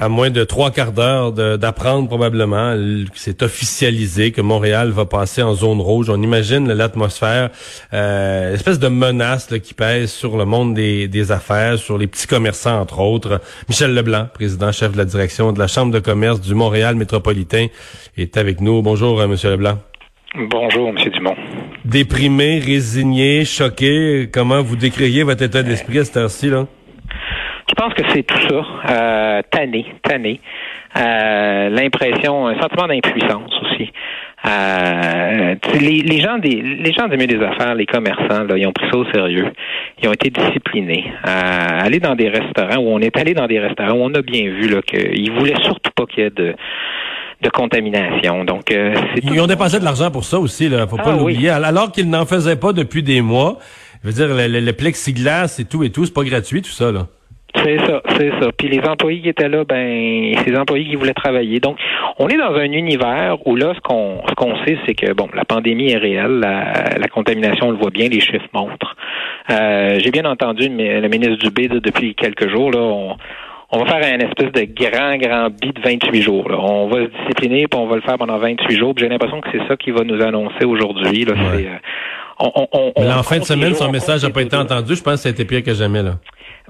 À moins de trois quarts d'heure d'apprendre probablement que c'est officialisé que Montréal va passer en zone rouge. On imagine l'atmosphère, euh, espèce de menace qui pèse sur le monde des, des, affaires, sur les petits commerçants entre autres. Michel Leblanc, président chef de la direction de la Chambre de commerce du Montréal métropolitain, est avec nous. Bonjour, euh, Monsieur Leblanc. Bonjour, M. Dumont. Déprimé, résigné, choqué, comment vous décririez votre état d'esprit à cette heure-ci, là? Je pense que c'est tout ça. Euh, tanné, tanné. Euh, l'impression, un sentiment d'impuissance aussi. Euh, les, les, gens des les gens des milieux des affaires, les commerçants, là, ils ont pris ça au sérieux. Ils ont été disciplinés. Euh, aller dans des restaurants où on est allé dans des restaurants où on a bien vu là qu'ils voulaient surtout pas qu'il y ait de de contamination. Donc, euh, ils ont dépensé de l'argent pour ça aussi, là. Faut pas ah l'oublier. Alors qu'ils n'en faisaient pas depuis des mois. Je veux dire, le, le, plexiglas et tout et tout, c'est pas gratuit tout ça, là. C'est ça, c'est ça. Puis les employés qui étaient là, ben, c'est des employés qui voulaient travailler. Donc, on est dans un univers où là, ce qu'on ce qu'on sait, c'est que bon, la pandémie est réelle, la, la contamination, on le voit bien, les chiffres montrent. Euh, J'ai bien entendu le ministre Dubé depuis quelques jours là, on, on va faire un espèce de grand, grand bid de 28 jours. Là. On va se discipliner, puis on va le faire pendant 28 jours. J'ai l'impression que c'est ça qu'il va nous annoncer aujourd'hui. Là. C'est, euh, on, on, Mais en fin de semaine, son message n'a pas été entendu. Je pense que c'était pire que jamais. là.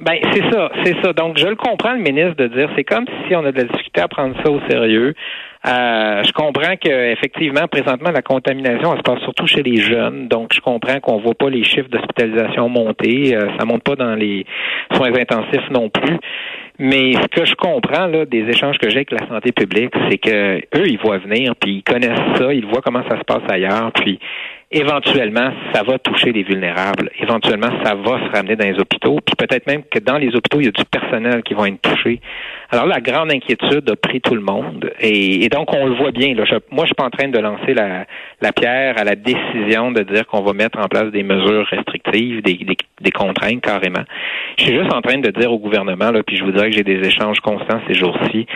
Ben c'est ça, c'est ça. Donc je le comprends le ministre de dire c'est comme si on a de la difficulté à prendre ça au sérieux. Euh, je comprends que effectivement présentement la contamination elle se passe surtout chez les jeunes. Donc je comprends qu'on voit pas les chiffres d'hospitalisation monter, euh, ça monte pas dans les soins intensifs non plus. Mais ce que je comprends là des échanges que j'ai avec la santé publique, c'est que eux ils voient venir puis ils connaissent ça, ils voient comment ça se passe ailleurs puis éventuellement, ça va toucher les vulnérables. Éventuellement, ça va se ramener dans les hôpitaux. Puis peut-être même que dans les hôpitaux, il y a du personnel qui va être touché. Alors, la grande inquiétude a pris tout le monde. Et, donc, on le voit bien. Là. moi, je suis pas en train de lancer la, pierre à la décision de dire qu'on va mettre en place des mesures restrictives, des, contraintes carrément. Je suis juste en train de dire au gouvernement, là, puis je vous dirais que j'ai des échanges constants ces jours-ci,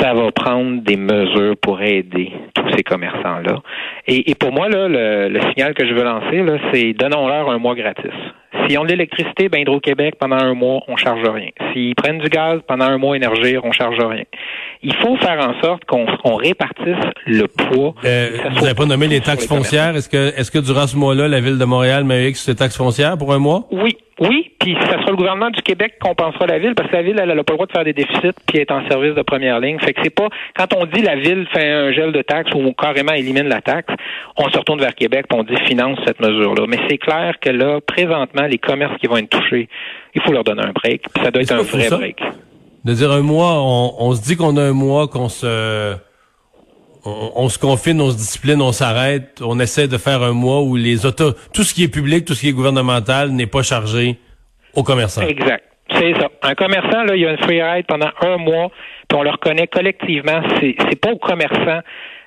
ça va prendre des mesures pour aider tous ces commerçants-là. Et, pour moi, là, le, signal que je veux lancer, c'est donnons-leur un mois gratis. S'ils ont de l'électricité, ben Hydro-Québec, pendant un mois, on charge rien. S'ils prennent du gaz, pendant un mois, Énergir, on charge rien. Il faut faire en sorte qu'on répartisse le poids. Euh, vous n'avez pas nommé les taxes foncières. Est-ce que, est-ce que durant ce mois-là, la Ville de Montréal met sur ces taxes foncières pour un mois? Oui, oui, puis ça sera le gouvernement du Québec qui compensera la ville parce que la ville, elle n'a pas le droit de faire des déficits puis est en service de première ligne. Fait que c'est pas quand on dit la ville fait un gel de taxes ou carrément élimine la taxe, on se retourne vers Québec et on dit finance cette mesure-là. Mais c'est clair que là, présentement, les commerces qui vont être touchés, il faut leur donner un break. Puis ça doit être un vrai break. De dire un mois, on, on se dit qu'on a un mois, qu'on se on, se confine, on se discipline, on s'arrête, on essaie de faire un mois où les autos, tout ce qui est public, tout ce qui est gouvernemental n'est pas chargé aux commerçants. Exact. C'est ça. Un commerçant, là, il y a une free ride pendant un mois, puis on le reconnaît collectivement. C'est, c'est pas aux commerçants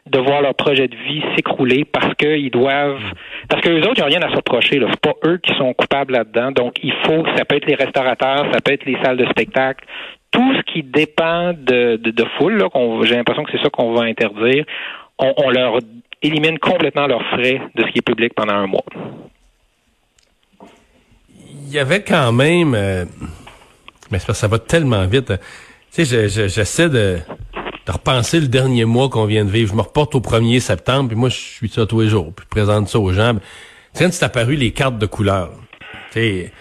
de voir leur projet de vie s'écrouler parce qu'ils doivent parce que les autres, ils n'ont rien à se reprocher. C'est pas eux qui sont coupables là-dedans. Donc, il faut, ça peut être les restaurateurs, ça peut être les salles de spectacle, tout ce qui dépend de, de, foule, j'ai l'impression que c'est ça qu'on va interdire, on, leur élimine complètement leurs frais de ce qui est public pendant un mois. Il y avait quand même, euh, mais ça va tellement vite. Tu sais, j'essaie de, de repenser le dernier mois qu'on vient de vivre. Je me reporte au 1er septembre, puis moi, je suis ça tous les jours, je présente ça aux gens. Tu sais, c'est apparu les cartes de couleur. Tu sais,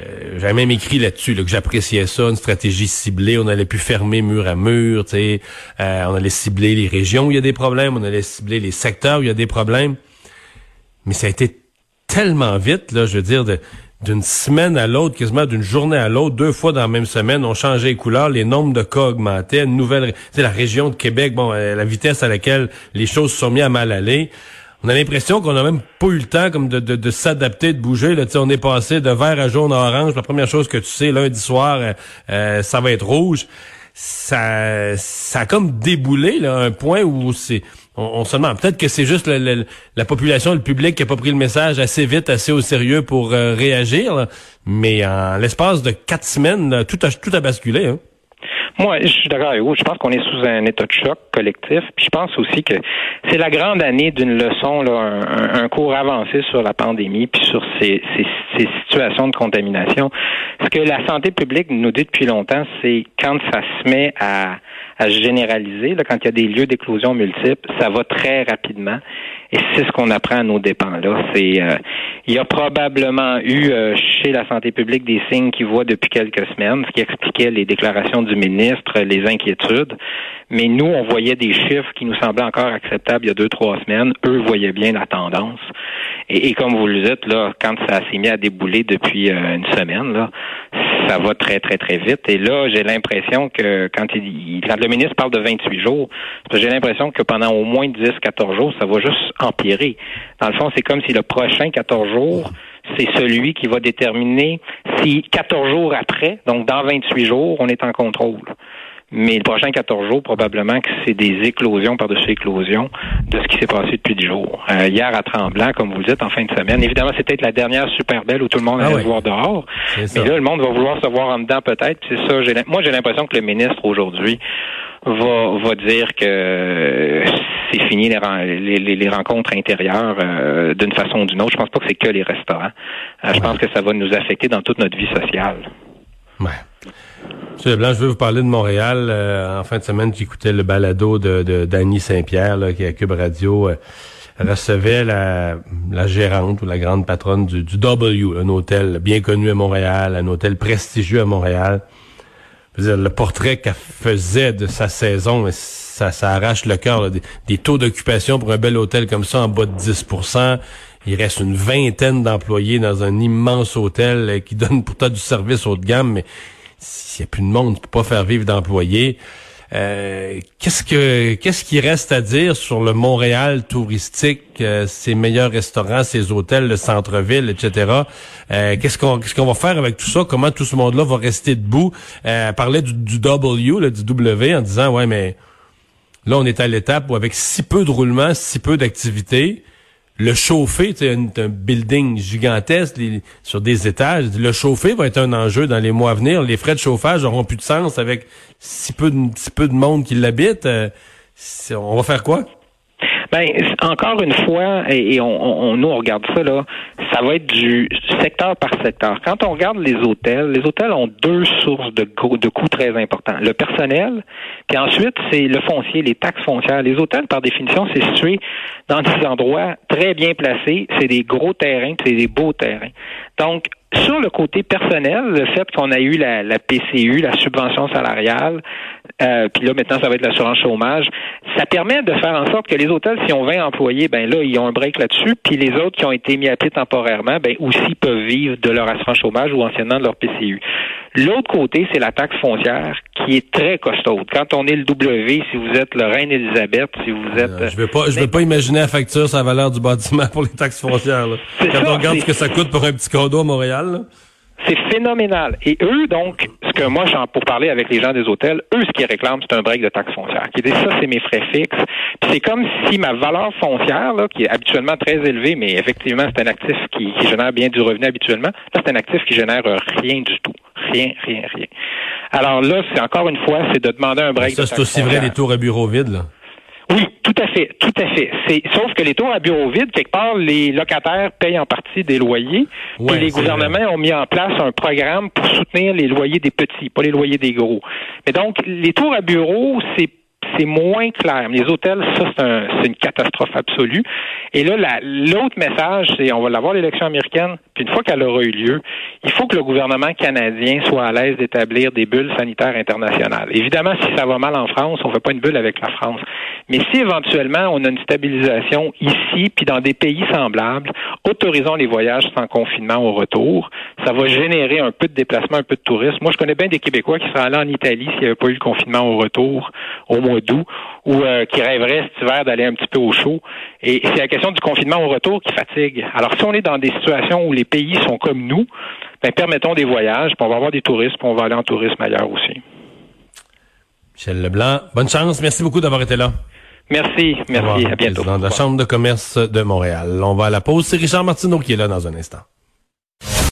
euh, J'avais même écrit là-dessus que j'appréciais ça, une stratégie ciblée. On allait plus fermer mur à mur, euh, on allait cibler les régions où il y a des problèmes, on allait cibler les secteurs où il y a des problèmes. Mais ça a été tellement vite, là, je veux dire, d'une semaine à l'autre, quasiment d'une journée à l'autre, deux fois dans la même semaine, ont changé les couleurs, les nombres de cas augmentaient, une nouvelle, c'est la région de Québec, bon, euh, la vitesse à laquelle les choses se sont mis à mal aller. On a l'impression qu'on a même pas eu le temps comme de, de, s'adapter, de bouger. Là, on est passé de vert à jaune à orange. La première chose que tu sais, lundi soir, euh, euh, ça va être rouge. Ça, ça a comme déboulé là, un point où c'est on, se demande peut-être que c'est juste la population, le public qui a pas pris le message assez vite, assez au sérieux pour euh, réagir. Mais en l'espace de quatre semaines, tout a tout a basculé. Hein. Moi, je suis d'accord avec vous. Je pense qu'on est sous un état de choc collectif. Puis je pense aussi que c'est la grande année d'une leçon, là, un, cours avancé sur la pandémie, puis sur ces, ces, situations de contamination. Ce que la santé publique nous dit depuis longtemps, c'est quand ça se met à, à généraliser, là, quand il y a des lieux d'éclosion multiples, ça va très rapidement. Et c'est ce qu'on apprend à nos dépens. Là, c'est euh, il y a probablement eu euh, la santé publique des signes qu'ils voient depuis quelques semaines, ce qui expliquait les déclarations du ministre, les inquiétudes. Mais nous, on voyait des chiffres qui nous semblaient encore acceptables il y a deux, trois semaines. Eux voyaient bien la tendance. Et, comme vous le dites, là, quand ça s'est mis à débouler depuis euh, une semaine, là, ça va très, très, très vite. Et là, j'ai l'impression que quand, il, quand le ministre parle de 28 jours, j'ai l'impression que pendant au moins 10, 14 jours, ça va juste empirer. Dans le fond, c'est comme si le prochain 14 jours, c'est celui qui va déterminer si 14 jours après, donc dans 28 jours, on est en contrôle. Mais le prochain 14 jours, probablement que c'est des éclosions par-dessus éclosions de ce qui s'est passé depuis 10 jours. Euh, hier à Tremblant, comme vous le dites, en fin de semaine. Évidemment, c'était la dernière super belle où tout le monde ah allait voir dehors. Mais là, le monde va vouloir se voir en dedans peut-être. C'est ça. Moi, j'ai l'impression que le ministre aujourd'hui va, va dire que c'est fini les, les, les, rencontres intérieures euh, d'une façon ou d'une autre. Je pense pas que c'est que les restaurants. Euh, je pense que ça va nous affecter dans toute notre vie sociale. Ouais. Monsieur Leblanc, je veux vous parler de Montréal. Euh, en fin de semaine, j'écoutais le balado de, de Danny Saint-Pierre, qui est à Cube Radio. Euh, recevait la, la, gérante ou la grande patronne du, du, W, un hôtel bien connu à Montréal, un hôtel prestigieux à Montréal. Dire, le portrait qu'elle faisait de sa saison, ça, ça arrache le cœur. Des, taux d'occupation pour un bel hôtel comme ça en bas de 10% il reste une vingtaine d'employés dans un immense hôtel euh, qui donne pourtant du service haut de gamme, mais s'il n'y a plus de monde, tu pas faire vivre d'employés. Euh, qu'est-ce que qu'est-ce qui reste à dire sur le Montréal touristique, euh, ses meilleurs restaurants, ses hôtels, le centre-ville, etc. qu'est-ce qu'on qu'est-ce va faire avec tout ça? Comment tout ce monde-là va rester debout? Euh, parlait du, W, du W, en disant ouais mais là on est à l'étape où avec si peu de roulement, si peu d'activité, le chauffer, c'est un, building gigantesque sur des étages. Le chauffer va être un enjeu dans les mois à venir. Les frais de chauffage auront plus de sens avec si peu de, si peu de monde qui l'habite. Euh, on va faire quoi? Ben, encore une fois, et, on, on, nous, on regarde ça, là, ça va être du secteur par secteur. Quand on regarde les hôtels, les hôtels ont deux sources de, de coûts très importants. Le personnel, puis ensuite, c'est le foncier, les taxes foncières. Les hôtels, par définition, c'est situé dans des endroits très bien placés. C'est des gros terrains, c'est des beaux terrains. Donc, sur le côté personnel, le fait qu'on a eu la, la, PCU, la subvention salariale, euh, puis là maintenant ça va être l'assurance chômage, ça permet de faire en sorte que les hôtels, si on 20 employés, ben là ils ont un break là-dessus, puis les autres qui ont été mis à pied temporairement, ben aussi peuvent vivre de leur assurance chômage ou anciennement de leur PCU. L'autre côté, c'est la taxe foncière qui est très costaude. Quand on est le W, si vous êtes le Reine Elisabeth, si vous êtes... je vais pas, je vais pas imaginer la facture, sa valeur du bâtiment pour les taxes foncières. Là. Quand on regarde ce que ça coûte pour un petit condo à Montréal. C'est phénoménal. Et eux, donc, que moi, pour parler avec les gens des hôtels, eux, ce qu'ils réclament, c'est un break de taxe foncière. Qui disent ça, c'est mes frais fixes. Puis c'est comme si ma valeur foncière, là, qui est habituellement très élevée, mais effectivement, c'est un actif qui, génère bien du revenu habituellement. Là, c'est un actif qui génère rien du tout. Rien, rien, rien. Alors là, c'est encore une fois, c'est de demander un break. Ça, c'est aussi vrai des tours à bureaux vides, là. Oui, tout à fait, tout à fait. C'est sauf que les tours à bureau vide, quelque part, les locataires payent en partie des loyers. puis les gouvernements ont mis en place un programme pour soutenir les loyers des petits, pas les loyers des gros. Mais donc, les tours à bureau, c'est c'est moins clair. Les hôtels, ça, c'est un, une catastrophe absolue. Et là, l'autre message, c'est on va l'avoir l'élection américaine, Puis une fois qu'elle aura eu lieu, il faut que le gouvernement canadien soit à l'aise d'établir des bulles sanitaires internationales. Évidemment, si ça va mal en France, on ne fait pas une bulle avec la France. Mais si éventuellement on a une stabilisation ici, puis dans des pays semblables, autorisons les voyages sans confinement au retour. Ça va générer un peu de déplacement, un peu de tourisme. Moi, je connais bien des Québécois qui seraient allés en Italie s'il n'y avait pas eu le confinement au retour au mois d'août, ou euh, qui rêveraient cet hiver d'aller un petit peu au chaud. Et c'est la question du confinement au retour qui fatigue. Alors, si on est dans des situations où les pays sont comme nous, ben, permettons des voyages, puis on va avoir des touristes, puis on va aller en tourisme ailleurs aussi. Michel Leblanc, bonne chance. Merci beaucoup d'avoir été là. Merci, merci. à bientôt. De la Chambre de commerce de Montréal. On va à la pause. C'est Richard Martineau qui est là dans un instant.